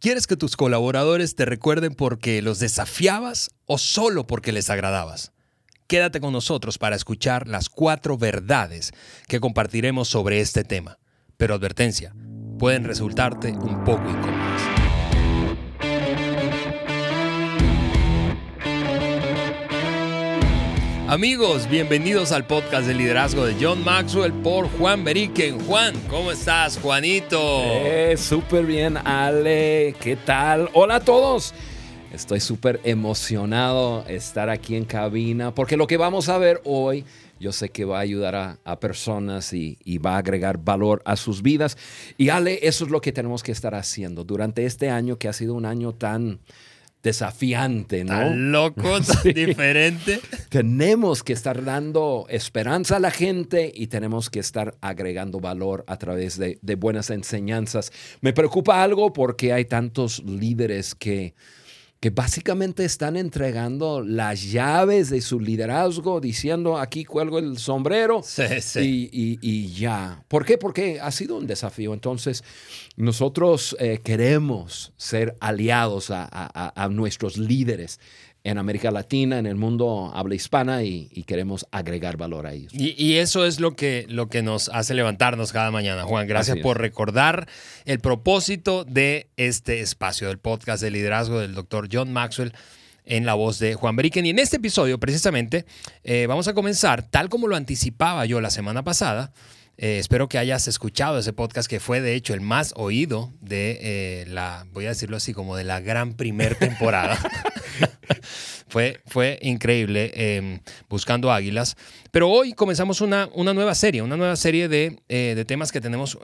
¿Quieres que tus colaboradores te recuerden porque los desafiabas o solo porque les agradabas? Quédate con nosotros para escuchar las cuatro verdades que compartiremos sobre este tema. Pero advertencia, pueden resultarte un poco incómodas. Amigos, bienvenidos al podcast de liderazgo de John Maxwell por Juan Beriken. Juan, ¿cómo estás, Juanito? Eh, súper bien, Ale. ¿Qué tal? Hola a todos. Estoy súper emocionado estar aquí en cabina porque lo que vamos a ver hoy yo sé que va a ayudar a, personas y, y, va a agregar valor a sus vidas. Y Ale, eso es lo que tenemos que estar haciendo durante este año que ha sido un año tan desafiante, ¿no? Tan loco, diferente. Tenemos que estar dando esperanza a la gente y tenemos que estar agregando valor a través de, de buenas enseñanzas. Me preocupa algo porque hay tantos líderes que que básicamente están entregando las llaves de su liderazgo, diciendo aquí cuelgo el sombrero Y, ya. ¿Por qué? Porque ha sido un desafío. Entonces, nosotros eh, queremos ser aliados a nuestros líderes en América Latina, en el mundo habla hispana y, queremos agregar valor a ellos. Y, eso es lo que, lo que nos hace levantarnos cada mañana, Juan. Gracias por recordar el propósito de este espacio, del podcast de liderazgo del doctor John Maxwell en la voz de Juan Beriken. Y en este episodio, precisamente, eh, vamos a comenzar, tal como lo anticipaba yo la semana pasada, eh, espero que hayas escuchado ese podcast que fue de hecho el más oído de eh, la, voy a decirlo así, como de la gran primer temporada. fue, fue increíble em, buscando águilas. Pero hoy comenzamos una, una nueva serie, una nueva serie de, eh, de temas que tenemos,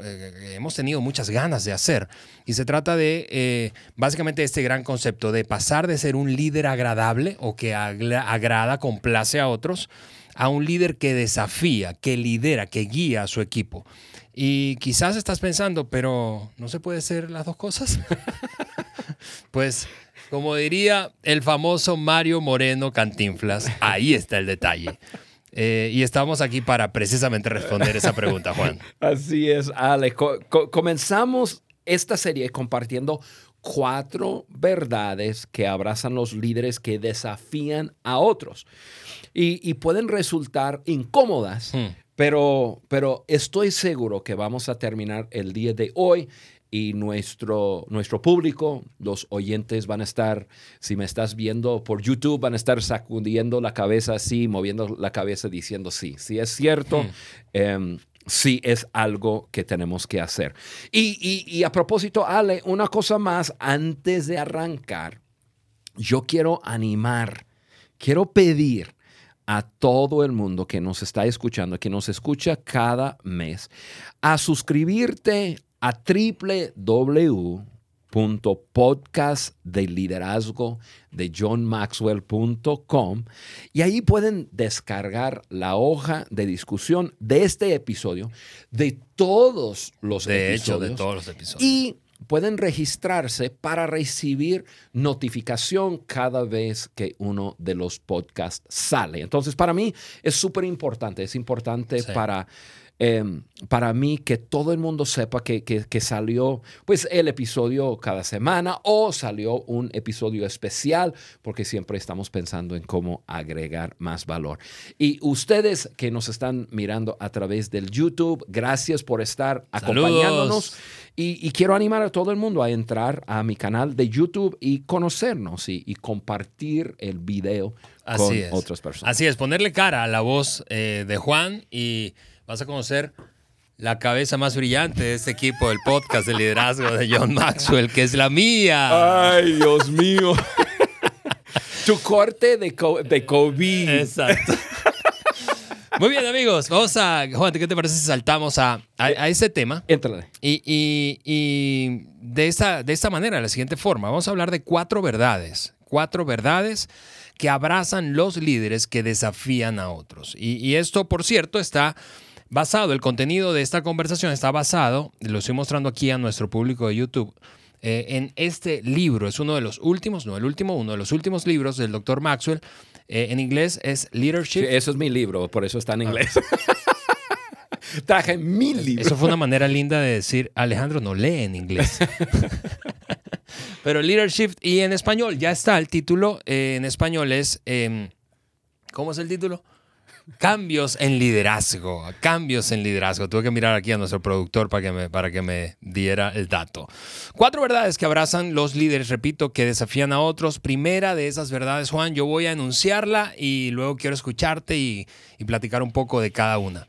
hemos tenido muchas ganas de hacer. Y se trata de básicamente este gran concepto de pasar de ser un líder agradable o que agrada, complace a otros a un líder que desafía, que lidera, que guía a su equipo. Y quizás estás pensando, pero ¿no se puede ser las dos cosas? pues, como diría el famoso Mario Moreno Cantinflas, ahí está el detalle. Eh, y estamos aquí para precisamente responder esa pregunta, Juan. Así es, Ale. comenzamos esta serie compartiendo cuatro verdades que abrazan los líderes que desafían a otros y, pueden resultar incómodas, hmm. pero, pero estoy seguro que vamos a terminar el día de hoy y nuestro, nuestro público, los oyentes van a estar, si me estás viendo por YouTube, van a estar sacudiendo la cabeza así, moviendo la cabeza diciendo sí, sí es cierto. Hmm. Em, sí es algo que tenemos que hacer. Y, y, a propósito, Ale, una cosa más antes de arrancar, yo quiero animar, quiero pedir a todo el mundo que nos está escuchando, que nos escucha cada mes, a suscribirte a www.podcastdeliderazgo de johnmaxwell.com y ahí pueden descargar la hoja de discusión de este episodio, de todos los de Hecho, de todos los episodios. Y pueden registrarse para recibir notificación cada vez que uno de los podcasts sale. Entonces, para mí es súper importante, es importante para Em, para mí que todo el mundo sepa que, que, salió pues el episodio cada semana o salió un episodio especial porque siempre estamos pensando en cómo agregar más valor. Y ustedes que nos están mirando a través del YouTube, gracias por estar acompañándonos. Y, quiero animar a todo el mundo a entrar a mi canal de YouTube y conocernos y, compartir el video con otras personas. Así es, ponerle cara a la voz eh, de Juan y vas a conocer la cabeza más brillante de este equipo del podcast de liderazgo de John Maxwell, que es la mía. Ay, Dios mío. tu corte de, de COVID. Exacto. Muy bien, amigos. Vamos a. Juan, ¿qué te parece si saltamos a, a, ese tema? Entrale. Y, y, y, de, esta, de esta manera, de la siguiente forma, vamos a hablar de cuatro verdades. Cuatro verdades que abrazan los líderes que desafían a otros. Y, y esto, por cierto, está basado, el contenido de esta conversación está basado, lo estoy mostrando aquí a nuestro público de YouTube, eh, en este libro. Es uno de los últimos, no el último, uno de los últimos libros del doctor Maxwell. Eh, en inglés es Leadership. eso es mi libro, por eso está en ah. inglés. Traje mi libro. Eso fue una manera linda de decir, Alejandro no lee en inglés. Pero leadership y en español, ya está el título. Eh, en español es, em, ¿cómo es el título? Cambios en liderazgo, cambios en liderazgo. Tuve que mirar aquí a nuestro productor para que, me, para que me diera el dato. Cuatro verdades que abrazan los líderes, repito, que desafían a otros. Primera de esas verdades, Juan, yo voy a enunciarla y luego quiero escucharte y, y platicar un poco de cada una.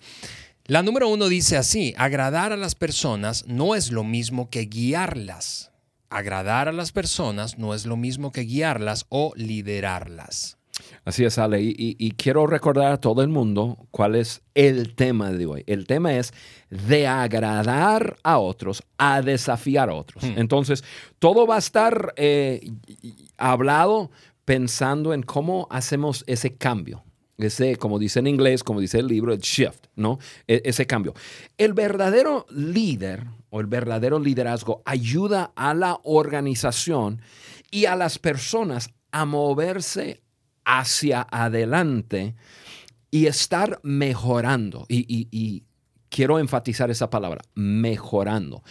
La número uno dice así, agradar a las personas no es lo mismo que guiarlas. Agradar a las personas no es lo mismo que guiarlas o liderarlas. Así es, Ale. Y, quiero recordar a todo el mundo cuál es el tema de hoy. El tema es de agradar a otros, a desafiar a otros. Hmm. Entonces, todo va a estar eh, hablado pensando en cómo hacemos ese cambio. Ese, como dice en inglés, como dice el libro, el shift, ¿no? E, ese cambio. El verdadero líder o el verdadero liderazgo ayuda a la organización y a las personas a moverse hacia adelante y estar mejorando. Y, quiero enfatizar esa palabra, mejorando.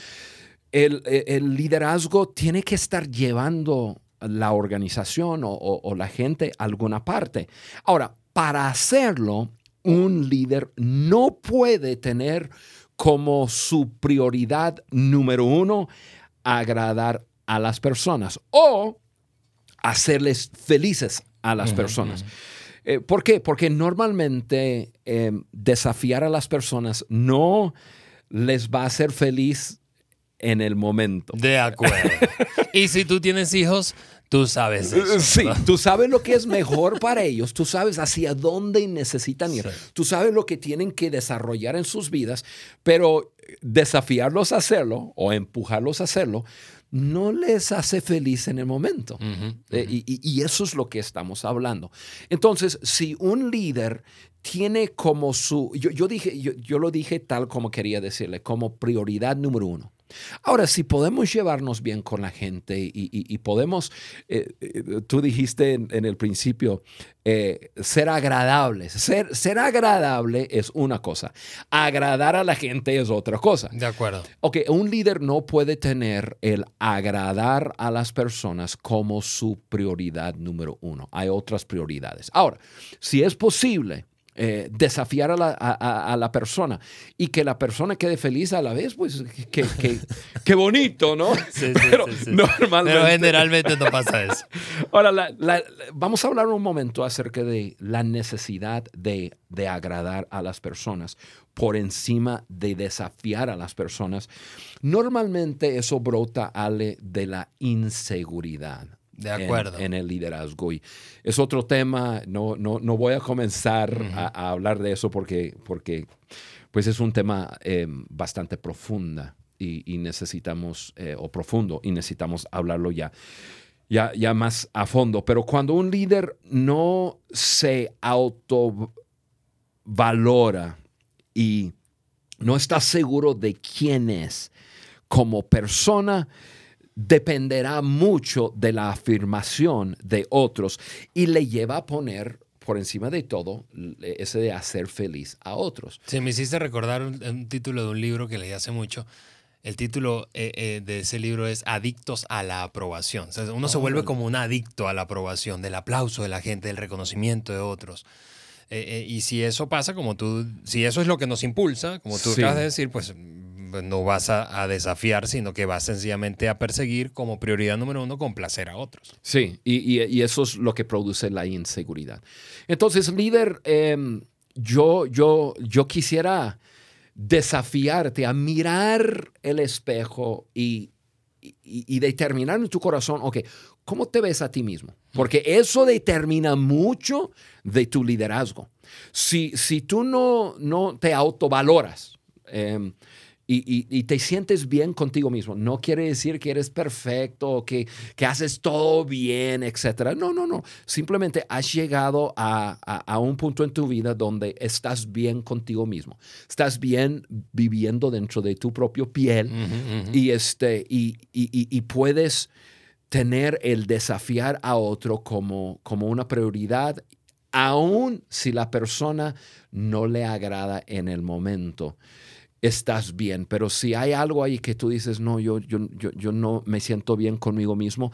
El, liderazgo tiene que estar llevando la organización o, la gente a alguna parte. Ahora, para hacerlo, un líder no puede tener como su prioridad número uno agradar a las personas o hacerles felices a las personas. Eh, ¿Por qué? Porque normalmente em, desafiar a las personas no les va a hacer feliz en el momento. De acuerdo. y si tú tienes hijos, tú sabes eso. Sí, tú sabes lo que es mejor para ellos, tú sabes hacia dónde necesitan ir, tú sabes lo que tienen que desarrollar en sus vidas, pero desafiarlos a hacerlo o empujarlos a hacerlo no les hace feliz en el momento. Eh, y, eso es lo que estamos hablando. Entonces, si un líder tiene como su, yo, dije, yo, lo dije tal como quería decirle, como prioridad número uno, Ahora, si podemos llevarnos bien con la gente y, podemos, eh, eh, tú dijiste en, el principio, eh, ser agradables. Ser, ser agradable es una cosa, agradar a la gente es otra cosa. De acuerdo. Ok, un líder no puede tener el agradar a las personas como su prioridad número uno. Hay otras prioridades. Ahora, si es posible, eh, desafiar a la, persona y que la persona quede feliz a la vez, pues qué bonito, ¿no? Sí, Pero normalmente. generalmente no pasa eso. Ahora, vamos a hablar un momento acerca de la necesidad de, de agradar a las personas por encima de desafiar a las personas. Normalmente eso brota ale de la inseguridad. De acuerdo. En, el liderazgo. Y es otro tema, no, no, no voy a comenzar a, hablar de eso porque, porque pues es un tema eh, bastante profunda y, necesitamos, eh, o profundo, y necesitamos hablarlo ya, ya, ya más a fondo. Pero cuando un líder no se autovalora y no está seguro de quién es como persona, dependerá mucho de la afirmación de otros y le lleva a poner por encima de todo ese de hacer feliz a otros. Sí, me hiciste recordar un, título de un libro que leí hace mucho. El título eh, eh, de ese libro es Adictos a la aprobación. uno se vuelve como un adicto a la aprobación, del aplauso de la gente, del reconocimiento de otros. Eh, y si eso pasa, como tú, si eso es lo que nos impulsa, como tú acabas de decir, pues no vas a, desafiar, sino que vas sencillamente a perseguir como prioridad número uno complacer a otros. Sí, y, eso es lo que produce la inseguridad. Entonces, líder, em, yo, yo, yo quisiera desafiarte a mirar el espejo y, y, determinar en tu corazón, ok, ¿cómo te ves a ti mismo? Porque eso determina mucho de tu liderazgo. Si, si tú no, no te autovaloras, eh, y, te sientes bien contigo mismo. No quiere decir que eres perfecto, que, que haces todo bien, etc. No, no, no. Simplemente has llegado a, un punto en tu vida donde estás bien contigo mismo. Estás bien viviendo dentro de tu propio piel Y, este, y, y, puedes tener el desafiar a otro como, como una prioridad, aun si la persona no le agrada en el momento. Estás bien. Pero si hay algo ahí que tú dices, no, yo, yo, yo, no me siento bien conmigo mismo,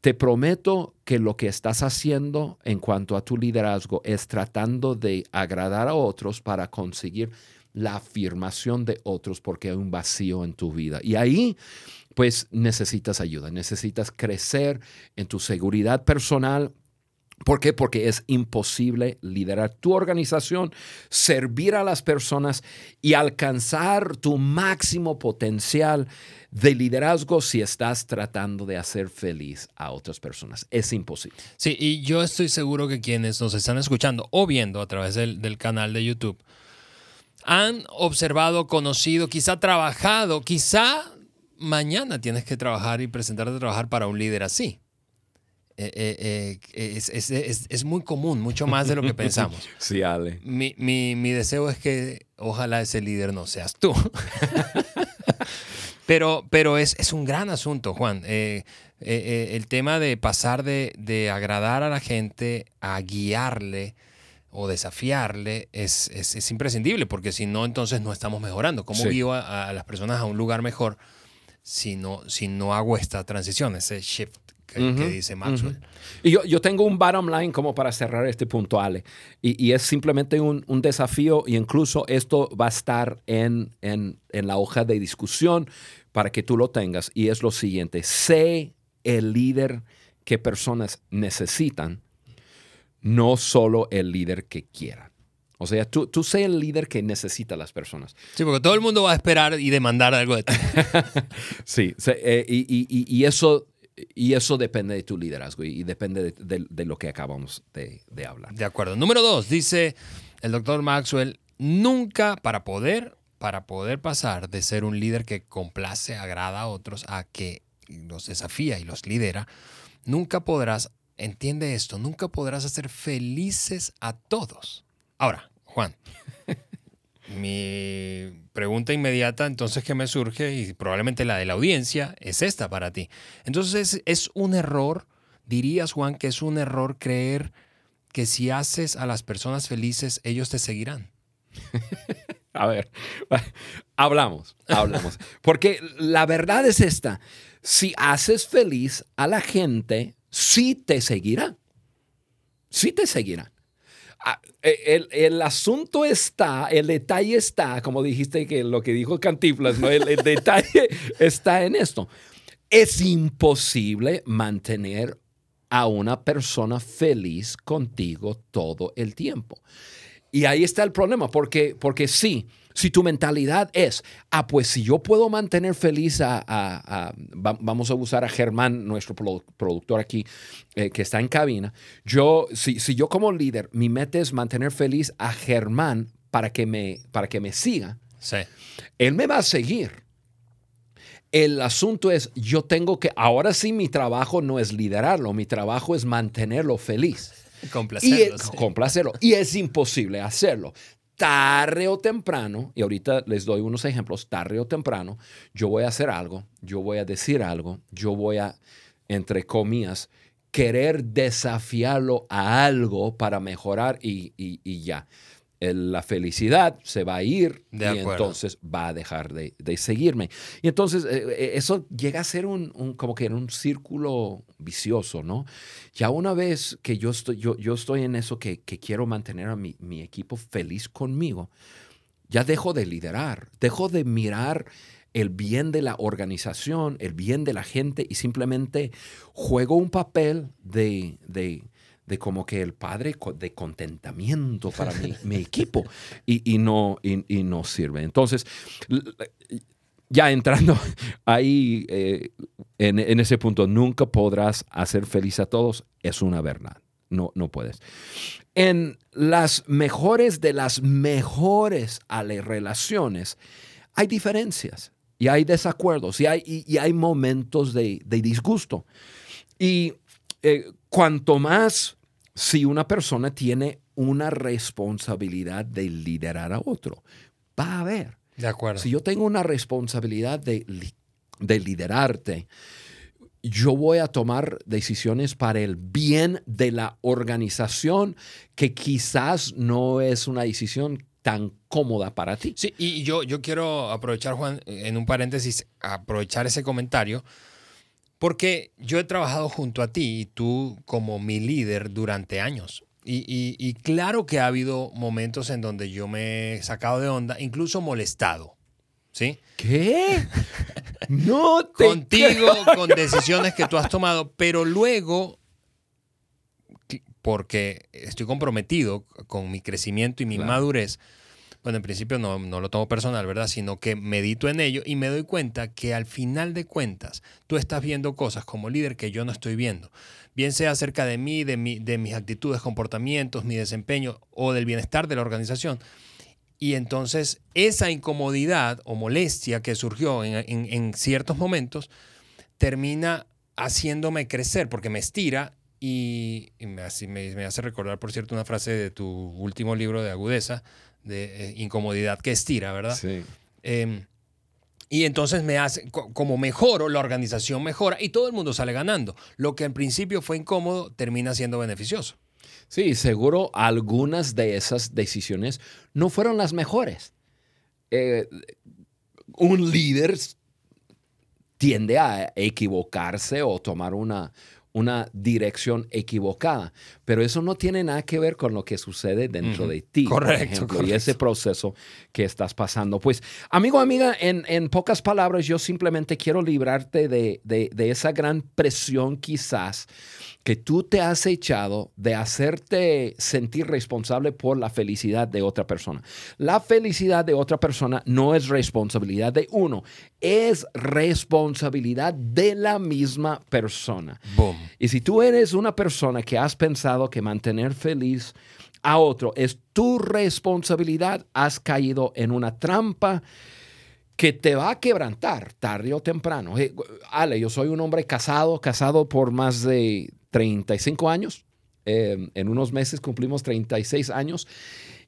te prometo que lo que estás haciendo en cuanto a tu liderazgo es tratando de agradar a otros para conseguir la afirmación de otros porque hay un vacío en tu vida. Y ahí, pues necesitas ayuda, necesitas crecer en tu seguridad personal, ¿Por qué? Porque es imposible liderar tu organización, servir a las personas y alcanzar tu máximo potencial de liderazgo si estás tratando de hacer feliz a otras personas. Es imposible. Sí, y yo estoy seguro que quienes nos están escuchando o viendo a través del, canal de YouTube han observado, conocido, quizá trabajado, quizá mañana tienes que trabajar y presentarte a trabajar para un líder así. Eh, eh, eh, es, muy común, mucho más de lo que pensamos. Sí, Ale. Mi, mi, deseo es que ojalá ese líder no seas tú. pero pero es, un gran asunto, Juan. el tema de pasar de, de, agradar a la gente a guiarle o desafiarle es, es imprescindible, porque si no, entonces no estamos mejorando. ¿Cómo guío a, las personas a un lugar mejor si no, si no hago esta transición, ese shift? Que, dice Maxwell. Y yo, yo, tengo un bottom line como para cerrar este punto, Ale, y, y es simplemente un, un, desafío, y incluso esto va a estar en, en, en la hoja de discusión para que tú lo tengas, y es lo siguiente, sé el líder que personas necesitan, no solo el líder que quieran. O sea, tú, tú sé el líder que necesita las personas. Sí, porque todo el mundo va a esperar y demandar algo de ti. sí, eh, y, y, y, eso y eso depende de tu liderazgo y, depende de, lo que acabamos de, hablar. De acuerdo. Número dos, dice el doctor Maxwell, nunca para poder, para poder pasar de ser un líder que complace, agrada a otros, a que los desafía y los lidera, nunca podrás, entiende esto, nunca podrás hacer felices a todos. Ahora, Juan, mi pregunta inmediata entonces que me surge y probablemente la de la audiencia es esta para ti. Entonces es, un error, dirías Juan, que es un error creer que si haces a las personas felices, ellos te seguirán. a ver, hablamos, hablamos. Porque la verdad es esta, si haces feliz a la gente, sí te seguirá. Sí te seguirá. E, el, asunto está, el detalle está, como dijiste que lo que dijo Cantiflas, ¿no? el, detalle está en esto. Es imposible mantener a una persona feliz contigo todo el tiempo. Y ahí está el problema, porque, porque sí, si tu mentalidad es, ah, pues si yo puedo mantener feliz a, vamos a usar a Germán, nuestro productor aquí, eh, que está en cabina, yo, si, si yo como líder, mi meta es mantener feliz a Germán para que me, para que me siga, sí. él me va a seguir. El asunto es, yo tengo que, ahora sí mi trabajo no es liderarlo, mi trabajo es mantenerlo feliz. Complacerlo. Y, complacerlo. Y es imposible hacerlo tarde o temprano, y ahorita les doy unos ejemplos, tarde o temprano, yo voy a hacer algo, yo voy a decir algo, yo voy a, entre comillas, querer desafiarlo a algo para mejorar y, y ya la felicidad se va a ir y entonces va a dejar de, seguirme. Y entonces eh, eh, eso llega a ser un, como que en un círculo vicioso, ¿no? Ya una vez que yo estoy, yo, yo estoy en eso que, quiero mantener a mi, mi, equipo feliz conmigo, ya dejo de liderar, dejo de mirar el bien de la organización, el bien de la gente y simplemente juego un papel de, de de como que el padre de contentamiento para mi, equipo y, no, y, no sirve. Entonces, ya entrando ahí eh, en, ese punto, nunca podrás hacer feliz a todos, es una verdad. No, no puedes. En las mejores de las mejores relaciones, hay diferencias y hay desacuerdos y hay, y, hay momentos de, disgusto. Y eh, cuanto más si una persona tiene una responsabilidad de liderar a otro, va a haber. De acuerdo. Si yo tengo una responsabilidad de, de liderarte, yo voy a tomar decisiones para el bien de la organización que quizás no es una decisión tan cómoda para ti. Sí, y yo, yo quiero aprovechar, Juan, en un paréntesis, aprovechar ese comentario, porque yo he trabajado junto a ti y tú como mi líder durante años. Y, claro que ha habido momentos en donde yo me he sacado de onda, incluso molestado. ¿Sí? ¿Qué? No te Contigo, con decisiones que tú has tomado, pero luego, porque estoy comprometido con mi crecimiento y mi madurez, bueno, en principio no, no, lo tomo personal, ¿verdad? Sino que medito en ello y me doy cuenta que al final de cuentas tú estás viendo cosas como líder que yo no estoy viendo. Bien sea acerca de mí, de, mi, de mis actitudes, comportamientos, mi desempeño o del bienestar de la organización. Y entonces esa incomodidad o molestia que surgió en, en ciertos momentos termina haciéndome crecer porque me estira y, me, hace recordar, por cierto, una frase de tu último libro de agudeza, de eh, incomodidad que estira, ¿verdad? Sí. Em, y entonces me hace, como mejoro, la organización mejora y todo el mundo sale ganando. Lo que en principio fue incómodo termina siendo beneficioso. Sí, seguro algunas de esas decisiones no fueron las mejores. Eh, un líder tiende a equivocarse o tomar una, una dirección equivocada. Pero eso no tiene nada que ver con lo que sucede dentro de ti. Correcto, Y ese proceso que estás pasando. Pues, amigo, amiga, en, en pocas palabras, yo simplemente quiero librarte de, de, de esa gran presión quizás que tú te has echado de hacerte sentir responsable por la felicidad de otra persona. La felicidad de otra persona no es responsabilidad de uno, es responsabilidad de la misma persona. Y si tú eres una persona que has pensado que mantener feliz a otro es tu responsabilidad, has caído en una trampa que te va a quebrantar tarde o temprano. Eh, Ale, yo soy un hombre casado, casado por más de 35 años. Em, en unos meses cumplimos 36 años.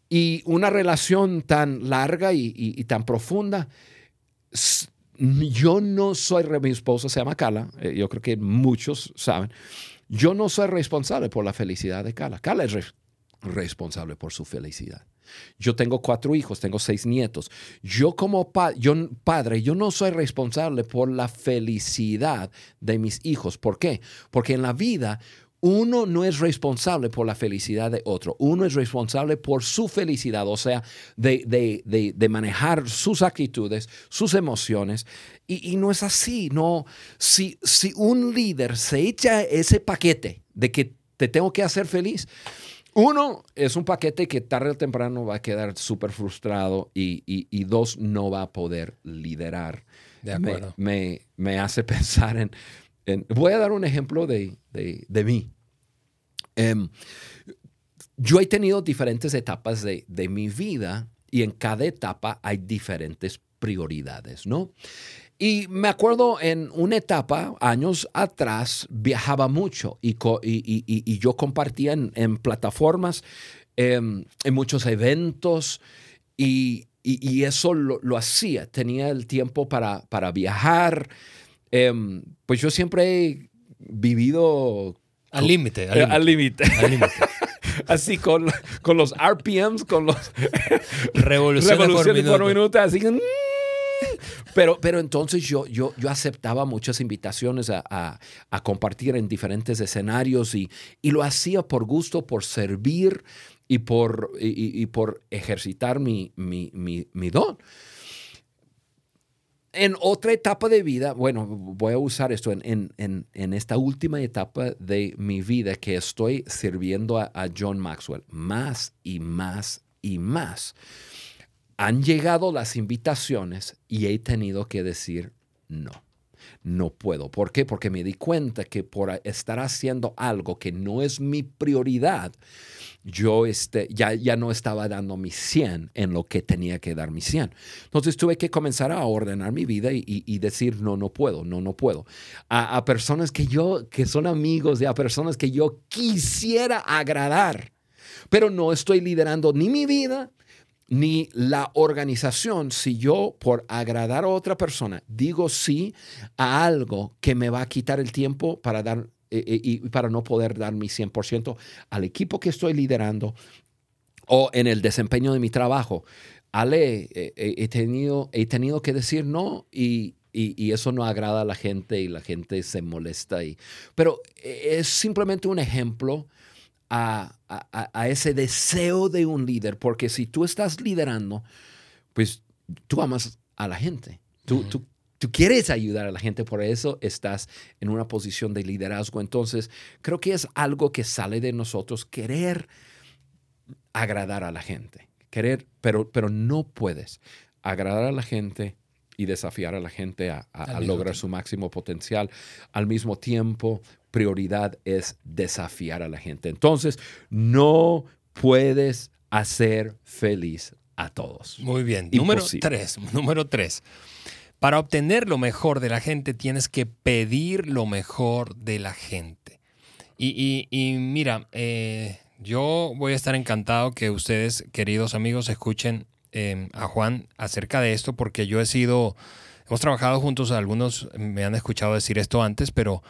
Y una relación tan larga y, tan profunda. Yo no soy, mi esposa se llama Carla, eh, yo creo que muchos saben. Yo no soy responsable por la felicidad de Carla. Carla es responsable por su felicidad. Yo tengo cuatro hijos, tengo seis nietos. Yo como yo, padre, yo no soy responsable por la felicidad de mis hijos. ¿Por qué? Porque en la vida uno no es responsable por la felicidad de otro, uno es responsable por su felicidad, o sea, de, manejar sus actitudes, sus emociones. Y, no es así, no. Si, si un líder se echa ese paquete de que te tengo que hacer feliz, uno, es un paquete que tarde o temprano va a quedar súper frustrado y, dos, no va a poder liderar. De acuerdo. Me, hace pensar en, Voy a dar un ejemplo de, mí. Em, yo he tenido diferentes etapas de, de mi vida y en cada etapa hay diferentes prioridades, ¿no? Y me acuerdo en una etapa, años atrás, viajaba mucho y, y, yo compartía en, plataformas, em, en muchos eventos y, eso lo, hacía. Tenía el tiempo para, para viajar. Em, pues yo siempre he vivido... Al límite. Al límite. así con, con los RPMs, con los revoluciones, por, minuto. minuto. así que... Pero, pero entonces yo, yo, yo aceptaba muchas invitaciones a, compartir en diferentes escenarios y, lo hacía por gusto, por servir y por, y, por ejercitar mi, mi, don. En otra etapa de vida, bueno, voy a usar esto en, en, esta última etapa de mi vida que estoy sirviendo a, a John Maxwell, más y más y más han llegado las invitaciones y he tenido que decir no. No puedo. ¿Por qué? Porque me di cuenta que por estar haciendo algo que no es mi prioridad, yo este, ya, ya no estaba dando mi 100 en lo que tenía que dar mi 100. Entonces tuve que comenzar a ordenar mi vida y, decir, no, no puedo, no, no puedo. A, a, personas que yo, que son amigos, y a personas que yo quisiera agradar, pero no estoy liderando ni mi vida, ni la organización si yo por agradar a otra persona digo sí a algo que me va a quitar el tiempo para dar eh, eh, y para no poder dar mi 100% al equipo que estoy liderando o en el desempeño de mi trabajo. Ale, eh, he, tenido, he tenido que decir no y, eso no agrada a la gente y la gente se molesta. Y, pero es simplemente un ejemplo a, ese deseo de un líder, porque si tú estás liderando, pues tú amas a la gente. Tú, tú, tú quieres ayudar a la gente, por eso estás en una posición de liderazgo. Entonces, creo que es algo que sale de nosotros, querer agradar a la gente, querer, pero, pero no puedes agradar a la gente y desafiar a la gente a, lograr su máximo potencial. Al mismo tiempo, prioridad es desafiar a la gente. Entonces, no puedes hacer feliz a todos. Muy bien. Número tres. Número tres. Para obtener lo mejor de la gente tienes que pedir lo mejor de la gente. Y, mira, eh, yo voy a estar encantado que ustedes, queridos amigos, escuchen em, a Juan acerca de esto porque yo he sido, hemos trabajado juntos, algunos me han escuchado decir esto antes, pero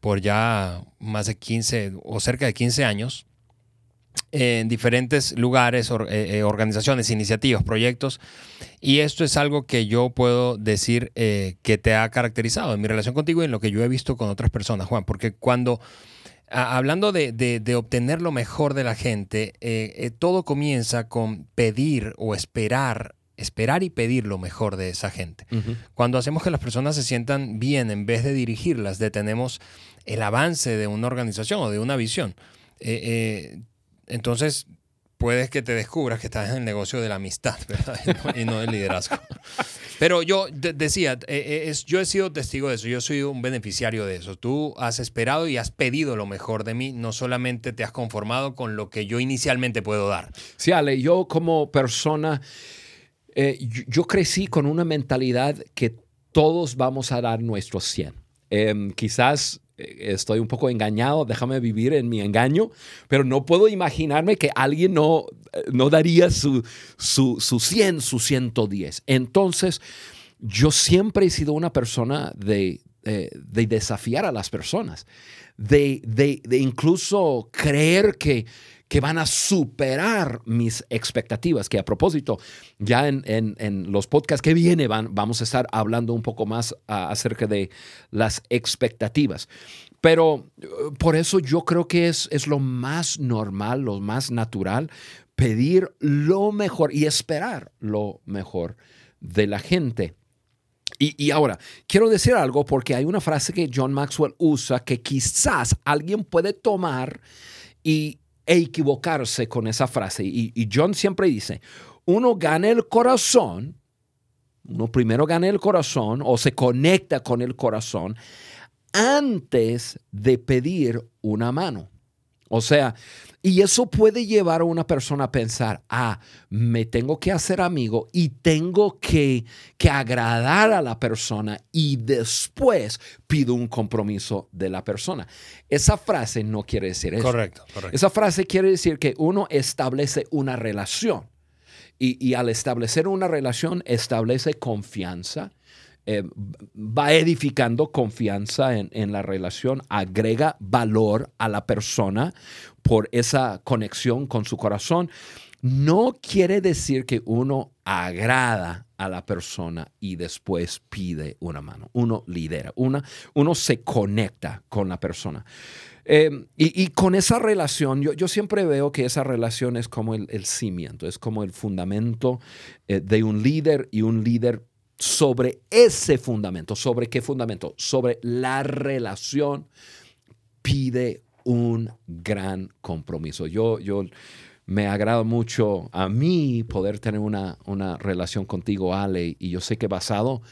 por ya más de 15 o cerca de 15 años, en diferentes lugares, eh, eh, organizaciones, iniciativas, proyectos. Y esto es algo que yo puedo decir eh, que te ha caracterizado en mi relación contigo y en lo que yo he visto con otras personas, Juan. Porque cuando, hablando de, obtener lo mejor de la gente, todo comienza con pedir o esperar esperar y pedir lo mejor de esa gente. Cuando hacemos que las personas se sientan bien en vez de dirigirlas, detenemos el avance de una organización o de una visión. Entonces, puedes que te descubras que estás en el negocio de la amistad, ¿verdad? Y no, del liderazgo. Pero yo decía, eh, eh, es, yo he sido testigo de eso, yo soy un beneficiario de eso. Tú has esperado y has pedido lo mejor de mí, no solamente te has conformado con lo que yo inicialmente puedo dar. Sí, Ale, yo como persona, eh, yo, crecí con una mentalidad que todos vamos a dar nuestro 100. Em, quizás eh, estoy un poco engañado, déjame vivir en mi engaño, pero no puedo imaginarme que alguien no, eh, no daría su, su, su 100, su 110. Entonces, yo siempre he sido una persona de, de, desafiar a las personas, de, de incluso creer que que van a superar mis expectativas, que a propósito, ya en, los podcasts que vienen van, vamos a estar hablando un poco más acerca de las expectativas. Pero eh, por eso yo creo que es, es lo más normal, lo más natural, pedir lo mejor y esperar lo mejor de la gente. Y, y, ahora, quiero decir algo porque hay una frase que John Maxwell usa que quizás alguien puede tomar y, e equivocarse con esa frase. Y, John siempre dice, uno gana el corazón, uno primero gana el corazón o se conecta con el corazón antes de pedir una mano. O sea, y eso puede llevar a una persona a pensar, ah, me tengo que hacer amigo y tengo que, que agradar a la persona y después pido un compromiso de la persona. Esa frase no quiere decir eso. Correcto, correcto. Esa frase quiere decir que uno establece una relación. Y, y al establecer una relación, establece confianza, eh, va edificando confianza en, la relación, agrega valor a la persona por esa conexión con su corazón. No quiere decir que uno agrada a la persona y después pide una mano. Uno lidera, una, uno se conecta con la persona. Eh, y, con esa relación, yo, siempre veo que esa relación es como el, cimiento, es como el fundamento eh, de un líder y un líder sobre ese fundamento. ¿Sobre qué fundamento? Sobre la relación pide un gran compromiso. Yo, yo me agrada mucho a mí poder tener una, una relación contigo, Ale, y yo sé que basado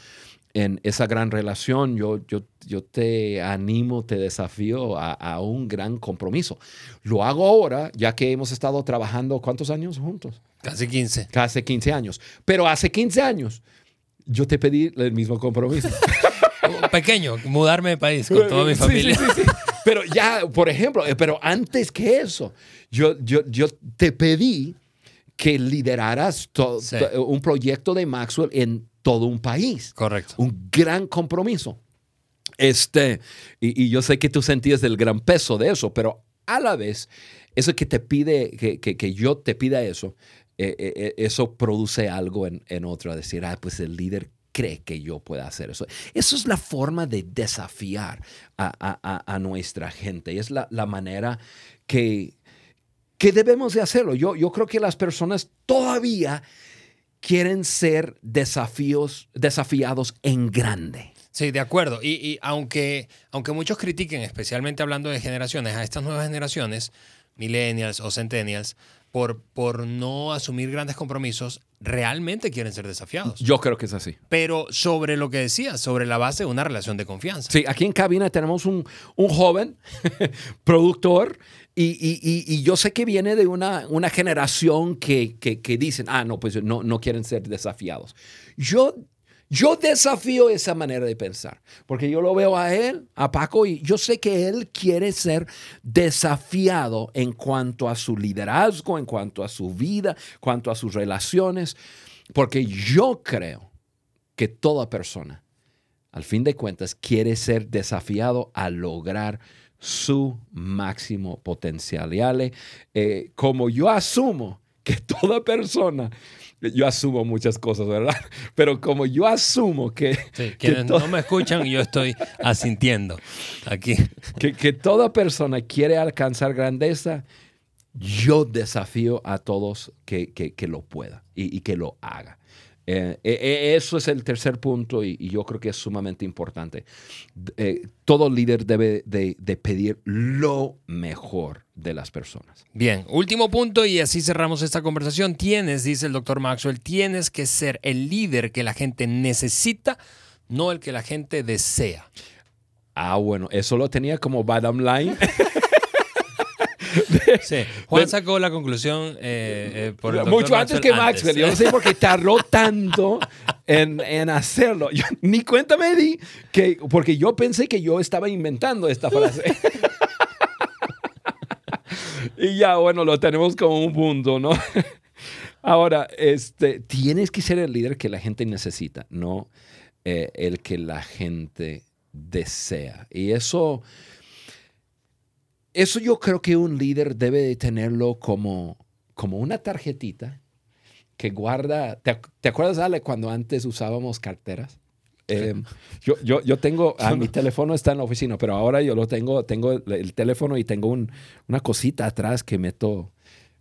en esa gran relación, yo, yo, yo te animo, te desafío a, a, un gran compromiso. Lo hago ahora, ya que hemos estado trabajando, ¿cuántos años juntos? Casi 15. Casi 15 años. Pero hace 15 años yo te pedí el mismo compromiso. Pequeño, mudarme de país con toda mi familia. Sí, sí, sí, pero ya, por ejemplo, eh, pero antes que eso, yo, yo, yo te pedí que lideraras un proyecto de Maxwell en todo un país. Correcto. Un gran compromiso. Este, y, y yo sé que tú sentías el gran peso de eso, pero a la vez eso que te pide, que, que, yo te pida eso, eh, eh, eso produce algo en, en otro, decir, ah, pues el líder cree que yo pueda hacer eso. Eso es la forma de desafiar a, nuestra gente y es la, manera que, que, debemos de hacerlo. Yo, yo creo que las personas todavía quieren ser desafíos, desafiados en grande. Sí, de acuerdo. Y, y, aunque, aunque muchos critiquen, especialmente hablando de generaciones, a estas nuevas generaciones, millennials o centennials, por, por no asumir grandes compromisos, realmente quieren ser desafiados. Yo creo que es así. Pero sobre lo que decías, sobre la base de una relación de confianza. Sí, aquí en cabina tenemos un, un joven productor y, y, y, yo sé que viene de una, una generación que, que, que, dicen, ah, no, pues no, no quieren ser desafiados. Yo yo desafío esa manera de pensar, porque yo lo veo a él, a Paco, y yo sé que él quiere ser desafiado en cuanto a su liderazgo, en cuanto a su vida, en cuanto a sus relaciones, porque yo creo que toda persona, al fin de cuentas, quiere ser desafiado a lograr su máximo potencial. Y Ale, eh, como yo asumo que toda persona yo asumo muchas cosas, ¿verdad? Pero como yo asumo que... Sí, quienes no me escuchan, yo estoy asintiendo aquí. Que, que, toda persona quiere alcanzar grandeza, yo desafío a todos que, que, que lo pueda y, y, que lo haga. Eh, eh, eh, eso es el tercer punto y, yo creo que es sumamente importante. todo líder debe de, de, pedir lo mejor de las personas. Bien, último punto y así cerramos esta conversación. Tienes, dice el doctor Maxwell, tienes que ser el líder que la gente necesita, no el que la gente desea. Ah, bueno, eso lo tenía como bottom line. sí. Juan sacó la conclusión eh, eh, mucho antes que Maxwell. Yo no sé por qué tardó tanto en, en hacerlo. ni cuenta me di que, porque yo pensé que yo estaba inventando esta frase. Y ya, bueno, lo tenemos como un punto, ¿no? Ahora, este, tienes que ser el líder que la gente necesita, no eh, el que la gente desea. Y eso eso yo creo que un líder debe de tenerlo como, como una tarjetita que guarda. ¿Te, acuerdas, Ale, cuando antes usábamos carteras? Em, yo, yo, yo, tengo, a mi teléfono está en la oficina, pero ahora yo lo tengo, tengo el teléfono y tengo una cosita atrás que meto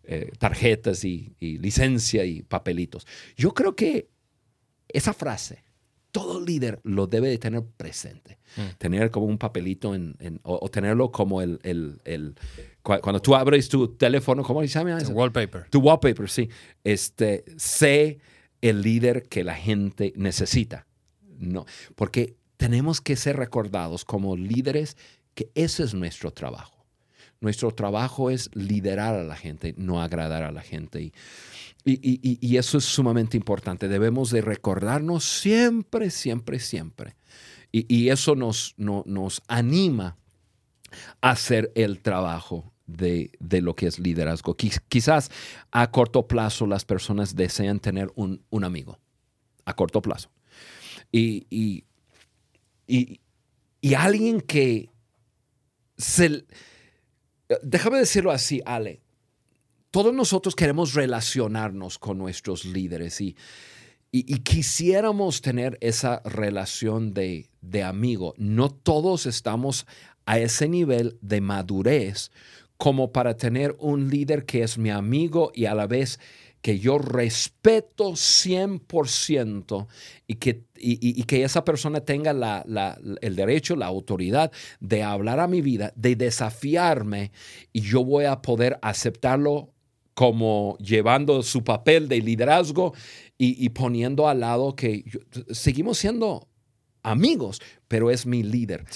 eh, tarjetas y, y, licencia y papelitos. Yo creo que esa frase, todo líder lo debe de tener presente. Mm. Tener como un papelito en, o, tenerlo como el, el, el, cuando tú abres tu teléfono, ¿cómo se llama? Tu wallpaper. Tu wallpaper, sí. Este, sé el líder que la gente necesita. No, porque tenemos que ser recordados como líderes que ese es nuestro trabajo. Nuestro trabajo es liderar a la gente, no agradar a la gente. Y, y, eso es sumamente importante. Debemos de recordarnos siempre, siempre, siempre. Y, eso nos, nos anima a hacer el trabajo de, lo que es liderazgo. Quizás a corto plazo las personas desean tener un, amigo, a corto plazo. Y, y, alguien que se... Déjame decirlo así, Ale todos nosotros queremos relacionarnos con nuestros líderes y, y, quisiéramos tener esa relación de, de amigo. No todos estamos a ese nivel de madurez como para tener un líder que es mi amigo y a la vez que yo respeto 100% y que, y, que esa persona tenga el derecho, la autoridad de hablar a mi vida, de desafiarme y yo voy a poder aceptarlo como llevando su papel de liderazgo y, poniendo al lado que seguimos siendo amigos, pero es mi líder.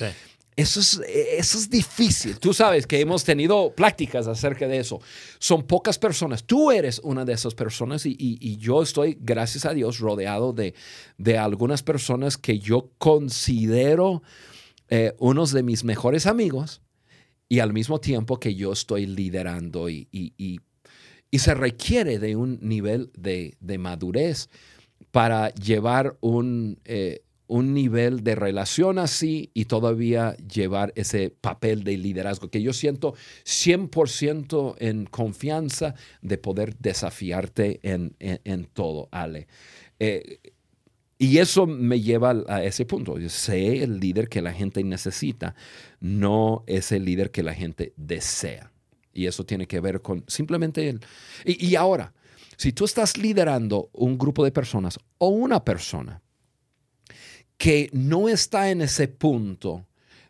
Eso es, eso es difícil. Tú sabes que hemos tenido pláticas acerca de eso. Son pocas personas. Tú eres una de esas personas y, yo estoy, gracias a Dios, rodeado de, de algunas personas que yo considero eh, unos de mis mejores amigos y al mismo tiempo que yo estoy liderando y, y se requiere de un nivel de, madurez para llevar un, eh, un nivel de relación así y todavía llevar ese papel de liderazgo, que yo siento 100% en confianza de poder desafiarte en, todo, Ale. Eh, y eso me lleva a ese punto. Sé el líder que la gente necesita, no es el líder que la gente desea. Y eso tiene que ver con simplemente él. y ahora, si tú estás liderando un grupo de personas o una persona, que no está en ese punto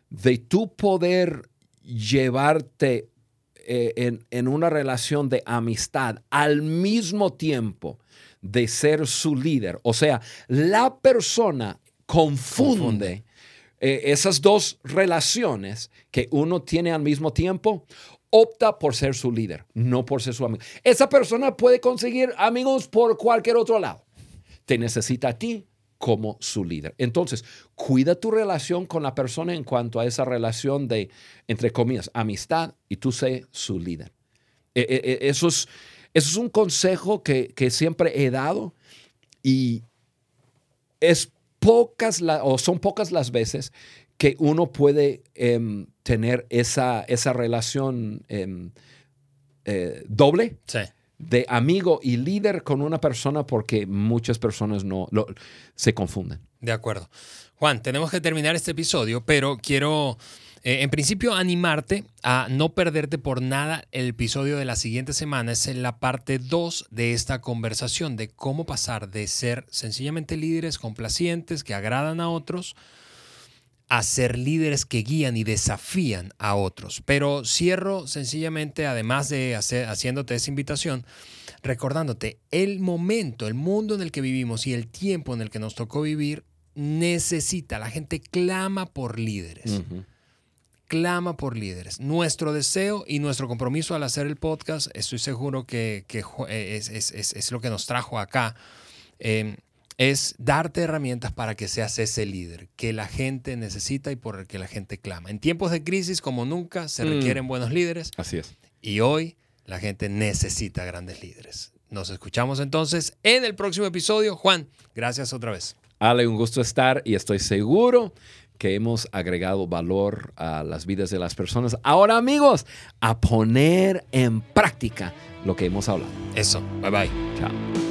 de tú poder llevarte eh, en, una relación de amistad al mismo tiempo de ser su líder. O sea, la persona confunde, eh, esas dos relaciones que uno tiene al mismo tiempo opta por ser su líder, no por ser su amigo. Esa persona puede conseguir amigos por cualquier otro lado. Te necesita a ti como su líder. Entonces, cuida tu relación con la persona en cuanto a esa relación de, entre comillas, amistad y tú sé su líder. E, e, e, eso, es, eso es un consejo que, siempre he dado y es pocas o son pocas las veces que uno puede em, tener esa, esa relación em, eh, doble. Sí de amigo y líder con una persona porque muchas personas no se confunden. De acuerdo. Juan, tenemos que terminar este episodio, pero quiero eh, en principio animarte a no perderte por nada el episodio de la siguiente semana. Es en la parte 2 de esta conversación de cómo pasar de ser sencillamente líderes complacientes que agradan a otros a ser líderes que guían y desafían a otros. Pero cierro sencillamente, además de hacer, haciéndote esa invitación, recordándote el momento, el mundo en el que vivimos y el tiempo en el que nos tocó vivir necesita, la gente clama por líderes. Clama por líderes. Nuestro deseo y nuestro compromiso al hacer el podcast, estoy seguro que, es, es, lo que nos trajo acá. Eh, es darte herramientas para que seas ese líder que la gente necesita y por el que la gente clama. En tiempos de crisis como nunca se mm. requieren buenos líderes. Así es. Y hoy la gente necesita grandes líderes. Nos escuchamos entonces en el próximo episodio. Juan, gracias otra vez. Ale, un gusto estar y estoy seguro que hemos agregado valor a las vidas de las personas. Ahora amigos, a poner en práctica lo que hemos hablado. Eso, bye bye. Chao.